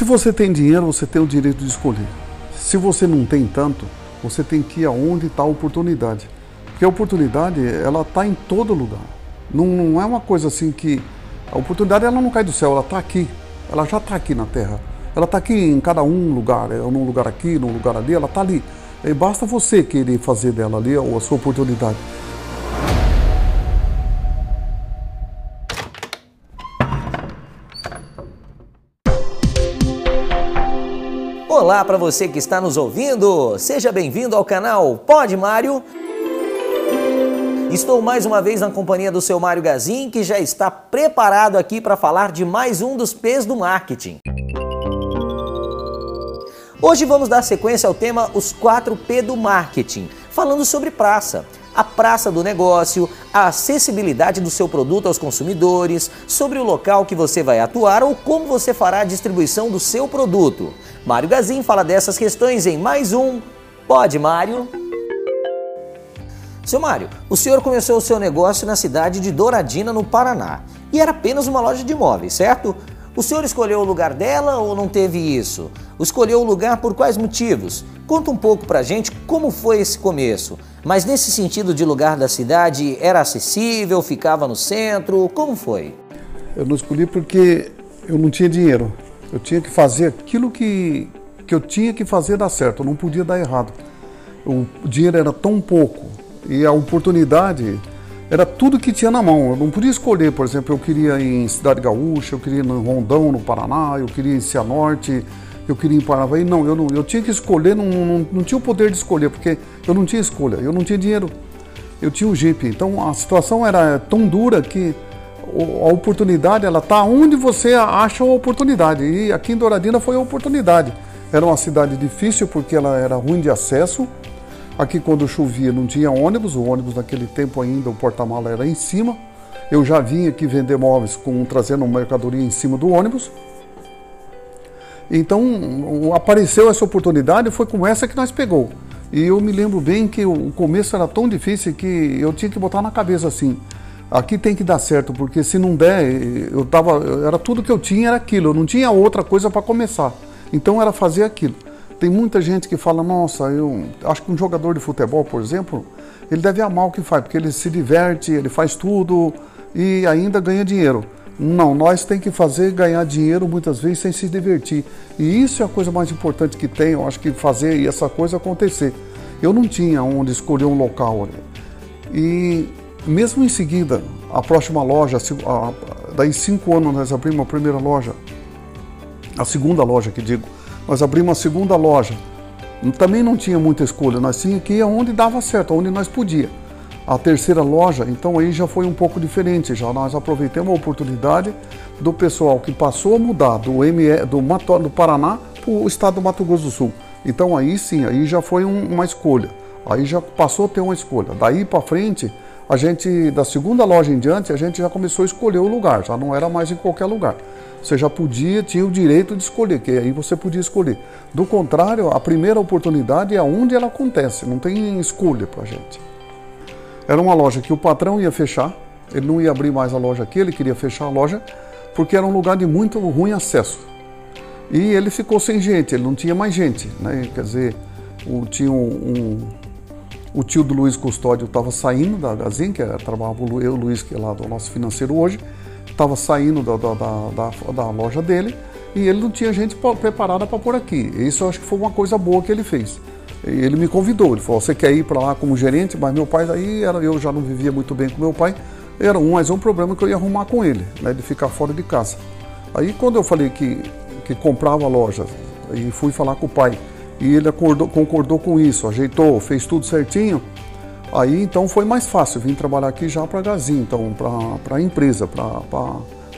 Se você tem dinheiro, você tem o direito de escolher. Se você não tem tanto, você tem que ir aonde está a oportunidade. Porque a oportunidade, ela está em todo lugar. Não, não, é uma coisa assim que... A oportunidade, ela não cai do céu, ela está aqui. Ela já está aqui na Terra. Ela está aqui em cada um lugar, é, num lugar aqui, num lugar ali, ela está ali. E basta você querer fazer dela ali a sua oportunidade. Olá para você que está nos ouvindo, seja bem-vindo ao canal Pode Mário. Estou mais uma vez na companhia do seu Mário Gazin, que já está preparado aqui para falar de mais um dos P's do marketing. Hoje vamos dar sequência ao tema Os 4P do marketing, falando sobre praça a praça do negócio, a acessibilidade do seu produto aos consumidores, sobre o local que você vai atuar ou como você fará a distribuição do seu produto. Mário Gazin fala dessas questões em mais um Pode Mário. Seu Mário, o senhor começou o seu negócio na cidade de Douradina, no Paraná, e era apenas uma loja de imóveis, certo? O senhor escolheu o lugar dela ou não teve isso? Escolheu o lugar por quais motivos? Conta um pouco pra gente como foi esse começo. Mas nesse sentido de lugar da cidade, era acessível, ficava no centro, como foi? Eu não escolhi porque eu não tinha dinheiro. Eu tinha que fazer aquilo que, que eu tinha que fazer dar certo, eu não podia dar errado. O dinheiro era tão pouco e a oportunidade era tudo que tinha na mão. Eu não podia escolher, por exemplo, eu queria ir em Cidade Gaúcha, eu queria ir no Rondão, no Paraná, eu queria ir em Cianorte, eu queria ir em Paranavaí. Não, eu não, eu tinha que escolher, não, não, não tinha o poder de escolher, porque eu não tinha escolha, eu não tinha dinheiro. Eu tinha o Jeep. Então a situação era tão dura que a oportunidade ela tá onde você acha a oportunidade. E aqui em Douradina foi a oportunidade. Era uma cidade difícil porque ela era ruim de acesso Aqui quando chovia não tinha ônibus, o ônibus naquele tempo ainda o porta-mala era em cima. Eu já vim aqui vender móveis com trazendo mercadoria em cima do ônibus. Então apareceu essa oportunidade, foi com essa que nós pegou. E eu me lembro bem que o começo era tão difícil que eu tinha que botar na cabeça assim, aqui tem que dar certo, porque se não der, eu tava, era tudo que eu tinha era aquilo, eu não tinha outra coisa para começar. Então era fazer aquilo. Tem muita gente que fala, nossa, eu acho que um jogador de futebol, por exemplo, ele deve amar o que faz, porque ele se diverte, ele faz tudo e ainda ganha dinheiro. Não, nós tem que fazer ganhar dinheiro muitas vezes sem se divertir. E isso é a coisa mais importante que tem, eu acho que fazer essa coisa acontecer. Eu não tinha onde escolher um local. E mesmo em seguida, a próxima loja, daí cinco anos nós abrimos a primeira loja, a segunda loja que digo, nós abrimos uma segunda loja. Também não tinha muita escolha, nós tínhamos que ir aonde dava certo, aonde nós podia. A terceira loja, então aí já foi um pouco diferente, já nós aproveitamos a oportunidade do pessoal que passou a mudar do, ME, do, Mato, do Paraná para o estado do Mato Grosso do Sul. Então aí sim, aí já foi um, uma escolha. Aí já passou a ter uma escolha. Daí para frente, a gente, da segunda loja em diante, a gente já começou a escolher o lugar, já não era mais em qualquer lugar. Você já podia, tinha o direito de escolher, que aí você podia escolher. Do contrário, a primeira oportunidade é onde ela acontece, não tem escolha para a gente. Era uma loja que o patrão ia fechar, ele não ia abrir mais a loja aqui, ele queria fechar a loja, porque era um lugar de muito ruim acesso. E ele ficou sem gente, ele não tinha mais gente, né? Quer dizer, o, tinha um, um o tio do Luiz Custódio estava saindo da Gazin, que trabalhava eu o Luiz, que é lá do nosso financeiro hoje, estava saindo da, da, da, da, loja dele e ele não tinha gente preparada para por aqui. Isso eu acho que foi uma coisa boa que ele fez. Ele me convidou, ele falou: Você quer ir para lá como gerente? Mas meu pai, aí era, eu já não vivia muito bem com meu pai, era um, mais um problema que eu ia arrumar com ele, né, de ficar fora de casa. Aí quando eu falei que, que comprava a loja e fui falar com o pai, e ele acordou, concordou com isso, ajeitou, fez tudo certinho. Aí então foi mais fácil vir trabalhar aqui já para a Gazin, então para a empresa, para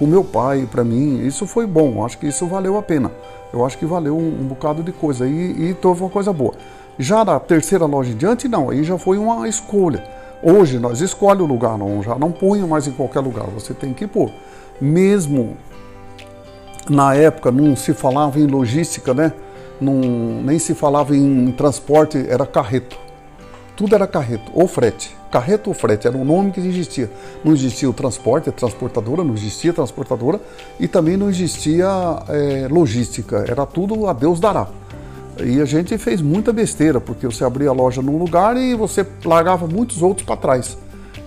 o meu pai, para mim. Isso foi bom, acho que isso valeu a pena. Eu acho que valeu um, um bocado de coisa e, e teve uma coisa boa. Já na terceira loja em diante, não, aí já foi uma escolha. Hoje nós escolhemos o lugar, não, já não punho mais em qualquer lugar, você tem que pôr. Mesmo na época não se falava em logística, né? Nem se falava em transporte, era carreto. tudo era carreto ou frete. Carreto ou frete era o nome que existia. Não existia o transporte, a transportadora, não existia transportadora e também não existia é, logística. Era tudo a Deus dará. E a gente fez muita besteira, porque você abria a loja num lugar e você largava muitos outros para trás.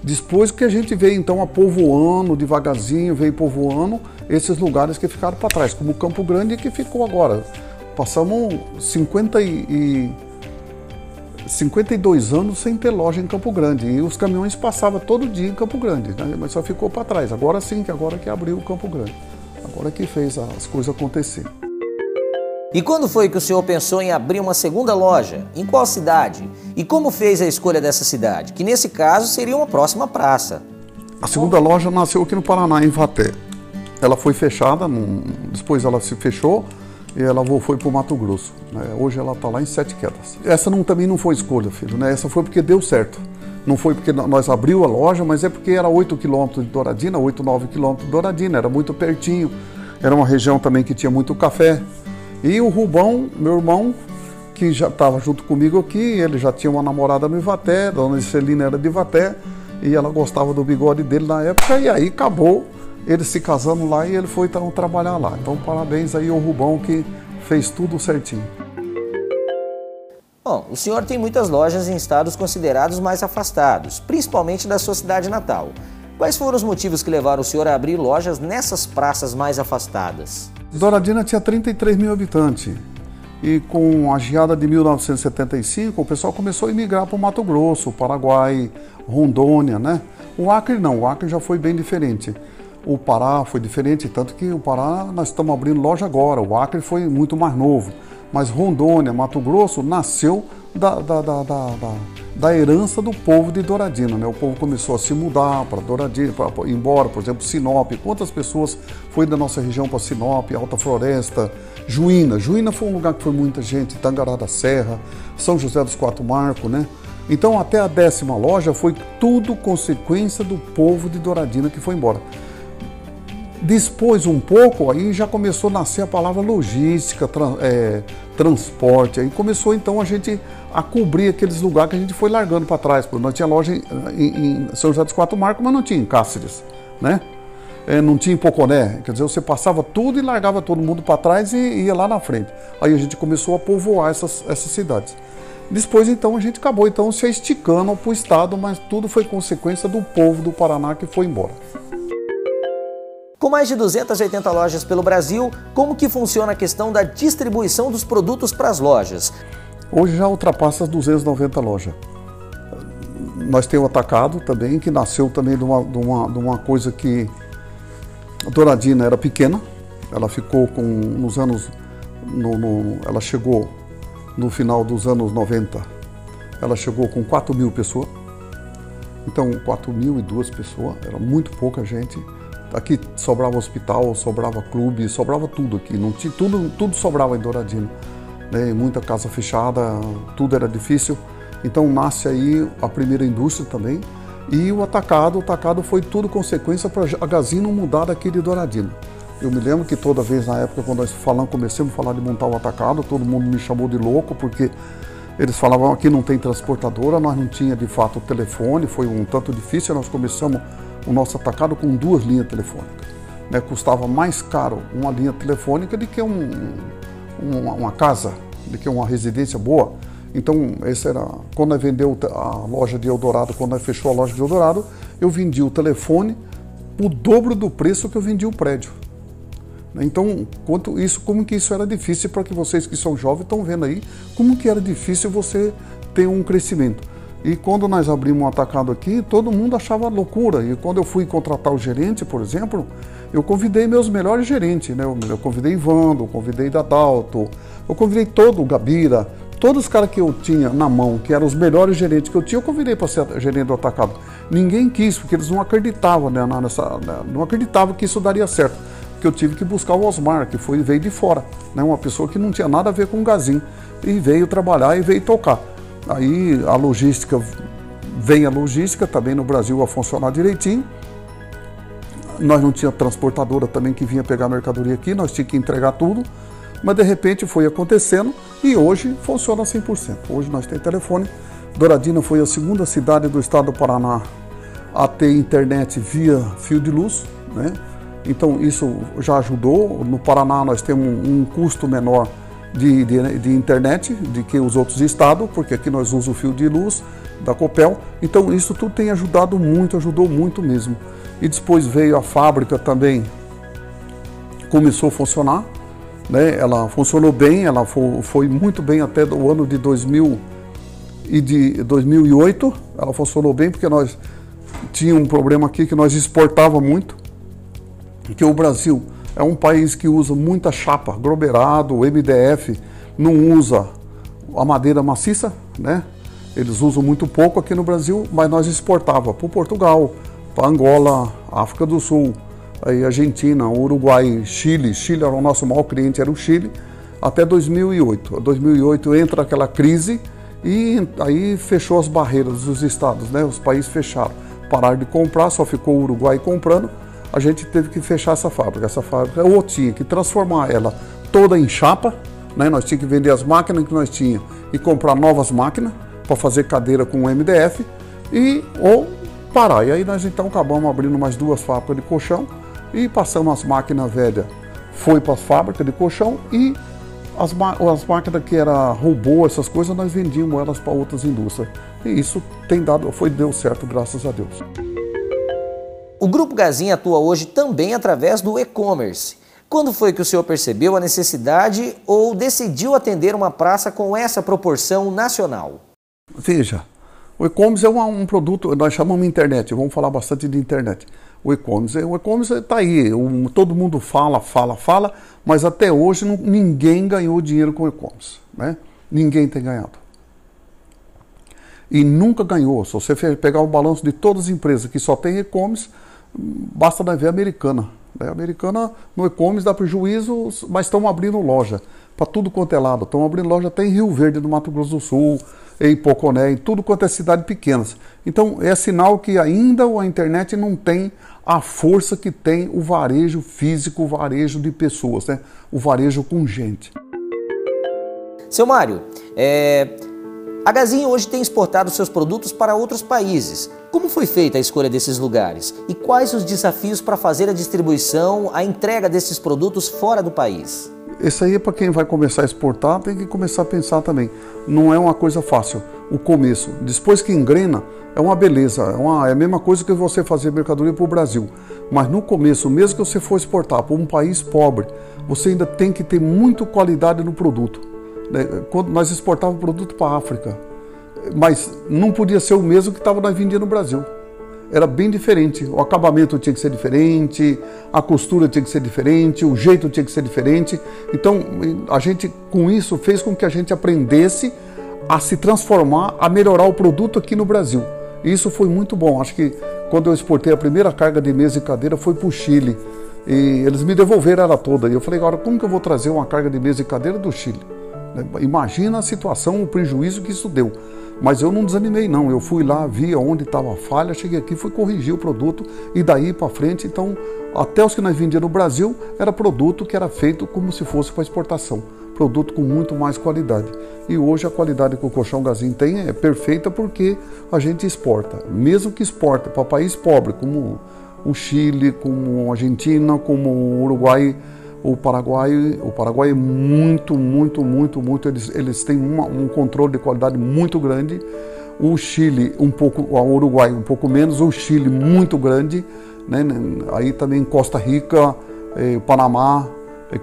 Depois que a gente veio então a povoando, devagarzinho, veio povoando esses lugares que ficaram para trás, como Campo Grande que ficou agora. Passamos 50 e, 52 anos sem ter loja em Campo Grande. E os caminhões passavam todo dia em Campo Grande, né? mas só ficou para trás. Agora sim, que agora que abriu o Campo Grande. Agora que fez as coisas acontecerem. E quando foi que o senhor pensou em abrir uma segunda loja? Em qual cidade? E como fez a escolha dessa cidade? Que nesse caso seria uma próxima praça. A segunda loja nasceu aqui no Paraná, em Vaté. Ela foi fechada, depois ela se fechou e ela foi para o Mato Grosso. Né? Hoje ela está lá em Sete Quedas. Essa não, também não foi escolha, filho. Né? Essa foi porque deu certo. Não foi porque nós abriu a loja, mas é porque era 8 quilômetros de Douradina, 8, 9 quilômetros de Douradina, era muito pertinho. Era uma região também que tinha muito café. E o Rubão, meu irmão, que já estava junto comigo aqui, ele já tinha uma namorada no Ivaté, a dona Celina era de Ivaté, e ela gostava do bigode dele na época, e aí acabou ele se casando lá e ele foi então trabalhar lá. Então parabéns aí ao Rubão que fez tudo certinho. Bom, o senhor tem muitas lojas em estados considerados mais afastados, principalmente da sua cidade natal. Quais foram os motivos que levaram o senhor a abrir lojas nessas praças mais afastadas? Douradina tinha 33 mil habitantes. E com a geada de 1975, o pessoal começou a emigrar para o Mato Grosso, Paraguai, Rondônia, né? O Acre não, o Acre já foi bem diferente. O Pará foi diferente, tanto que o Pará nós estamos abrindo loja agora, o Acre foi muito mais novo. Mas Rondônia, Mato Grosso, nasceu da, da, da, da, da herança do povo de Douradina. Né? O povo começou a se mudar para Douradina, para ir embora, por exemplo, Sinop. Quantas pessoas foi da nossa região para Sinop, Alta Floresta, Juína? Juína foi um lugar que foi muita gente, Tangará da Serra, São José dos Quatro Marcos, né? Então, até a décima loja foi tudo consequência do povo de Douradina que foi embora. Depois, um pouco, aí já começou a nascer a palavra logística, tra é, transporte. Aí começou então a gente a cobrir aqueles lugares que a gente foi largando para trás. Porque nós tinha loja em, em, em, São José dos Quatro Marcos, mas não tinha em Cáceres, né? É, não tinha em Poconé. Quer dizer, você passava tudo e largava todo mundo para trás e ia lá na frente. Aí a gente começou a povoar essas, essas cidades. Depois, então, a gente acabou então se esticando para o Estado, mas tudo foi consequência do povo do Paraná que foi embora. Com mais de 280 lojas pelo Brasil, como que funciona a questão da distribuição dos produtos para as lojas? Hoje já ultrapassa as 290 lojas. Nós temos o Atacado também, que nasceu também de uma, de uma, de uma coisa que a Douradina era pequena, ela ficou com, nos anos, no, no, ela chegou no final dos anos 90, ela chegou com 4 mil pessoas, então 4 mil e duas pessoas, era muito pouca gente, Aqui sobrava hospital, sobrava clube, sobrava tudo aqui. Não tinha, tudo, tudo sobrava em Douradina. Né? Muita casa fechada, tudo era difícil. Então nasce aí a primeira indústria também. E o atacado, o atacado foi tudo consequência para a Gazino mudar daqui de Douradina. Eu me lembro que toda vez na época, quando nós falamos, começamos a falar de montar o atacado, todo mundo me chamou de louco, porque eles falavam que não tem transportadora, nós não tinha de fato telefone, foi um tanto difícil, nós começamos o nosso atacado com duas linhas telefônicas. Né? Custava mais caro uma linha telefônica do que um, uma, uma casa, do que uma residência boa. Então, esse era quando nós vendeu a loja de Eldorado, quando nós fechou a loja de Eldorado, eu vendi o telefone o dobro do preço que eu vendi o prédio. Então, quanto isso, como que isso era difícil para que vocês que são jovens estão vendo aí, como que era difícil você ter um crescimento. E quando nós abrimos um atacado aqui, todo mundo achava loucura. E quando eu fui contratar o gerente, por exemplo, eu convidei meus melhores gerentes, né? Eu convidei Ivando, eu convidei Dadalto, eu convidei todo o Gabira, todos os caras que eu tinha na mão, que eram os melhores gerentes que eu tinha, eu convidei para ser gerente do atacado. Ninguém quis, porque eles não acreditavam, né, nessa, né, não acreditavam que isso daria certo. Que eu tive que buscar o Osmar, que foi veio de fora, né, uma pessoa que não tinha nada a ver com o Gazin, e veio trabalhar e veio tocar. Aí a logística, vem a logística também no Brasil a funcionar direitinho. Nós não tinha transportadora também que vinha pegar mercadoria aqui, nós tínhamos que entregar tudo. Mas de repente foi acontecendo e hoje funciona 100%. Hoje nós temos telefone Douradina foi a segunda cidade do estado do Paraná a ter internet via fio de luz, né? Então isso já ajudou. No Paraná nós temos um custo menor de, de, de, internet de que os outros estados, porque aqui nós usamos o fio de luz da Copel. Então isso tudo tem ajudado muito, ajudou muito mesmo. E depois veio a fábrica também, começou a funcionar. Né? Ela funcionou bem, ela foi, foi muito bem até o ano de 2000 e de 2008. Ela funcionou bem porque nós tínhamos um problema aqui que nós exportava muito, que o Brasil é um país que usa muita chapa, groberado, MDF, não usa a madeira maciça, né? Eles usam muito pouco aqui no Brasil, mas nós exportava para Portugal, para Angola, África do Sul, aí Argentina, Uruguai, Chile. Chile era o nosso maior cliente, era o Chile, até 2008. 2008 entra aquela crise e aí fechou as barreiras dos estados, né? Os países fecharam, pararam de comprar, só ficou o Uruguai comprando a gente teve que fechar essa fábrica. Essa fábrica ou tinha que transformar ela toda em chapa, né? nós tínhamos que vender as máquinas que nós tínhamos e comprar novas máquinas para fazer cadeira com o MDF e ou parar. E aí nós então acabamos abrindo mais duas fábricas de colchão e passamos as máquinas velhas, foi para as fábricas de colchão e as, as máquinas que era robô, essas coisas, nós vendíamos elas para outras indústrias. E isso tem dado, foi deu certo, graças a Deus. O Grupo Gazin atua hoje também através do e-commerce. Quando foi que o senhor percebeu a necessidade ou decidiu atender uma praça com essa proporção nacional? Veja, o e-commerce é um, um, produto, nós chamamos internet, vamos falar bastante de internet. O e-commerce está aí, um, todo mundo fala, fala, fala, mas até hoje não, ninguém ganhou dinheiro com e-commerce. Né? Ninguém tem ganhado. E nunca ganhou. Se você pegar o balanço de todas as empresas que só tem e-commerce, basta ver a americana. A americana no e-commerce dá prejuízo, mas estão abrindo loja para tudo quanto é lado. Estão abrindo loja até em Rio Verde, no Mato Grosso do Sul, em Poconé, em tudo quanto é cidade pequenas. Então é sinal que ainda a internet não tem a força que tem o varejo físico, o varejo de pessoas, né? o varejo com gente. Seu Mário, é, a Gazin hoje tem exportado seus produtos para outros países. Como foi feita a escolha desses lugares? E quais os desafios para fazer a distribuição, a entrega desses produtos fora do país? Esse aí é para quem vai começar a exportar, tem que começar a pensar também. Não é uma coisa fácil, o começo. Depois que engrena, é uma beleza. É, uma, é a mesma coisa que você fazer mercadoria para o Brasil. Mas no começo, mesmo que você for exportar para um país pobre, você ainda tem que ter muito qualidade no produto. Né? Quando nós exportávamos produto para a África, mas não podia ser o mesmo que estava nós vendendo no Brasil. Era bem diferente. O acabamento tinha que ser diferente, a costura tinha que ser diferente, o jeito tinha que ser diferente. Então, a gente com isso fez com que a gente aprendesse a se transformar, a melhorar o produto aqui no Brasil. E isso foi muito bom. Acho que quando eu exportei a primeira carga de mesa e cadeira foi para o Chile. E eles me devolveram ela toda. E eu falei, agora como que eu vou trazer uma carga de mesa e cadeira do Chile? Imagina a situação, o prejuízo que isso deu. Mas eu não desanimei, não. Eu fui lá, vi onde estava a falha, cheguei aqui, fui corrigir o produto e daí para frente. Então, até os que nós vendíamos no Brasil, era produto que era feito como se fosse para exportação. Produto com muito mais qualidade. E hoje a qualidade que o colchão Gazin tem é perfeita porque a gente exporta. Mesmo que exporta para país pobre, como o Chile, como a Argentina, como o Uruguai o Paraguai, o Paraguai é muito, muito, muito, muito, eles, eles têm uma, um controle de qualidade muito grande. O Chile um pouco, o Uruguai um pouco menos, o Chile muito grande, né? Aí também Costa Rica, eh, Panamá,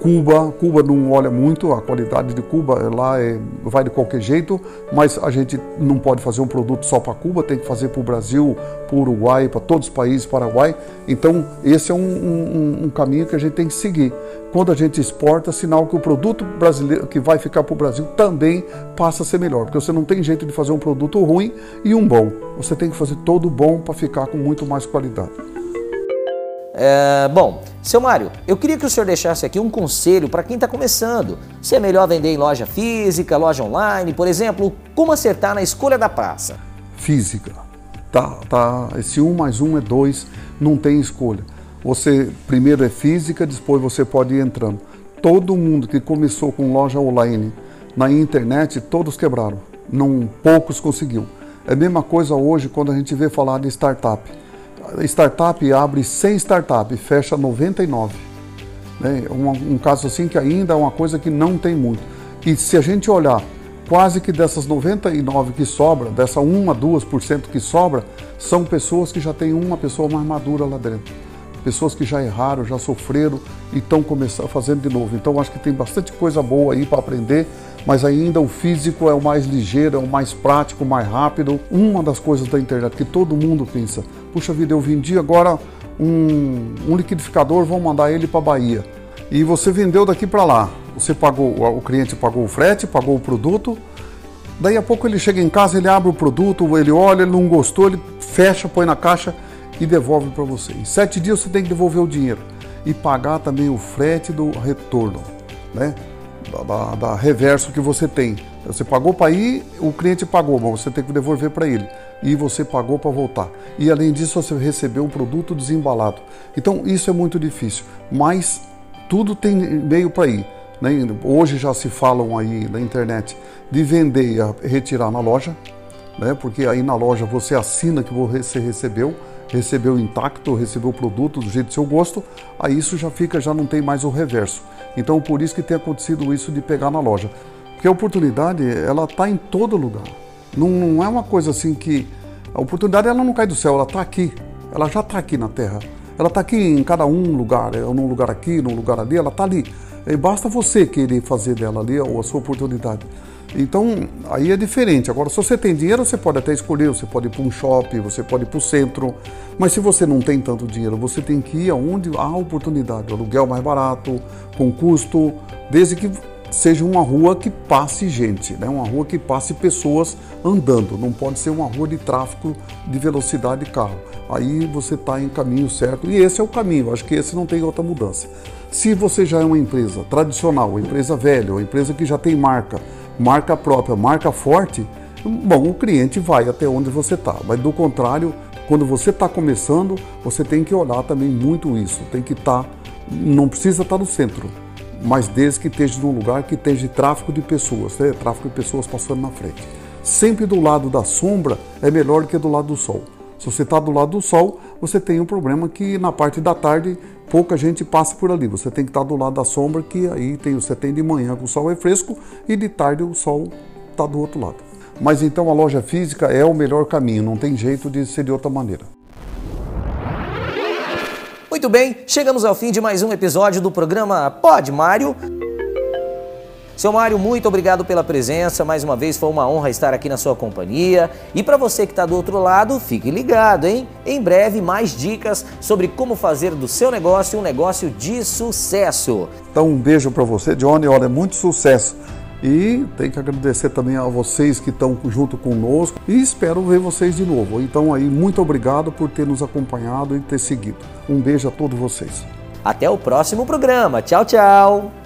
Cuba, Cuba não olha muito, a qualidade de Cuba é lá é, vai de qualquer jeito, mas a gente não pode fazer um produto só para Cuba, tem que fazer para o Brasil, para o Uruguai, para todos os países, Paraguai. Então, esse é um, um, um, caminho que a gente tem que seguir. Quando a gente exporta, sinal que o produto brasileiro que vai ficar para o Brasil também passa a ser melhor, porque você não tem jeito de fazer um produto ruim e um bom. Você tem que fazer todo bom para ficar com muito mais qualidade. É, bom, seu Mário, eu queria que o senhor deixasse aqui um conselho para quem está começando. Se é melhor vender em loja física, loja online, por exemplo, como acertar na escolha da praça? Física. Tá, tá. Esse um mais um é dois, não tem escolha. Você primeiro é física, depois você pode ir entrando. Todo mundo que começou com loja online na internet, todos quebraram. não poucos conseguiu. É a mesma coisa hoje quando a gente vê falar de startup. Startup abre 100 startups, fecha 99. Né? Um, um caso assim que ainda é uma coisa que não tem muito. E se a gente olhar, quase que dessas 99 que sobra, dessa 1 a 2% que sobra, são pessoas que já têm uma pessoa mais madura lá dentro. Pessoas que já erraram, já sofreram e estão começando fazendo de novo. Então acho que tem bastante coisa boa aí para aprender mas ainda o físico é o mais ligeiro, é o mais prático, o mais rápido. Uma das coisas da internet que todo mundo pensa, puxa vida, eu vendi agora um, um liquidificador, vou mandar ele para Bahia. E você vendeu daqui para lá. Você pagou, o cliente pagou o frete, pagou o produto. Daí a pouco ele chega em casa, ele abre o produto, ele olha, ele não gostou, ele fecha, põe na caixa e devolve para você. Em sete dias você tem que devolver o dinheiro e pagar também o frete do retorno, né? da, da, reverso que você tem. Você pagou para ir, o cliente pagou, mas você tem que devolver para ele. E você pagou para voltar. E além disso, você recebeu um produto desembalado. Então, isso é muito difícil. Mas tudo tem meio para ir. Né? Hoje já se falam aí na internet de vender e retirar na loja, né? porque aí na loja você assina que você recebeu recebeu intacto, recebeu o produto do jeito do seu gosto, aí isso já fica, já não tem mais o reverso. Então por isso que tem acontecido isso de pegar na loja. Porque a oportunidade, ela está em todo lugar. Não, não, é uma coisa assim que... A oportunidade ela não cai do céu, ela está aqui. Ela já está aqui na Terra. Ela está aqui em cada um lugar, num lugar aqui, num lugar ali, ela está ali. E basta você querer fazer dela ali a sua oportunidade. Então, aí é diferente. Agora, se você tem dinheiro, você pode até escolher, você pode ir para um shopping, você pode ir para o centro. Mas se você não tem tanto dinheiro, você tem que ir aonde há oportunidade. Aluguel mais barato, com custo, desde que seja uma rua que passe gente, né? uma rua que passe pessoas andando. Não pode ser uma rua de tráfego de velocidade de carro. Aí você está em caminho certo. E esse é o caminho. Acho que esse não tem outra mudança. Se você já é uma empresa tradicional, uma empresa velha, uma empresa que já tem marca, marca própria, marca forte, bom, o cliente vai até onde você está. Mas do contrário, quando você está começando, você tem que olhar também muito isso. Tem que estar, tá, não precisa estar tá no centro, mas desde que esteja num lugar que esteja tráfego de pessoas, né? tráfego de pessoas passando na frente. Sempre do lado da sombra é melhor que do lado do sol. Se você está do lado do sol, você tem um problema que na parte da tarde pouca gente passa por ali. Você tem que estar do lado da sombra, que aí tem, você tem de manhã que o sol é fresco e de tarde o sol está do outro lado. Mas então a loja física é o melhor caminho, não tem jeito de ser de outra maneira. Muito bem, chegamos ao fim de mais um episódio do programa Pode Mário. Seu Mário, muito obrigado pela presença. Mais uma vez foi uma honra estar aqui na sua companhia. E para você que está do outro lado, fique ligado, hein? Em breve, mais dicas sobre como fazer do seu negócio um negócio de sucesso. Então, um beijo para você, Johnny. Olha, muito sucesso. E tem que agradecer também a vocês que estão junto conosco e espero ver vocês de novo. Então aí, muito obrigado por ter nos acompanhado e ter seguido. Um beijo a todos vocês. Até o próximo programa. Tchau, tchau.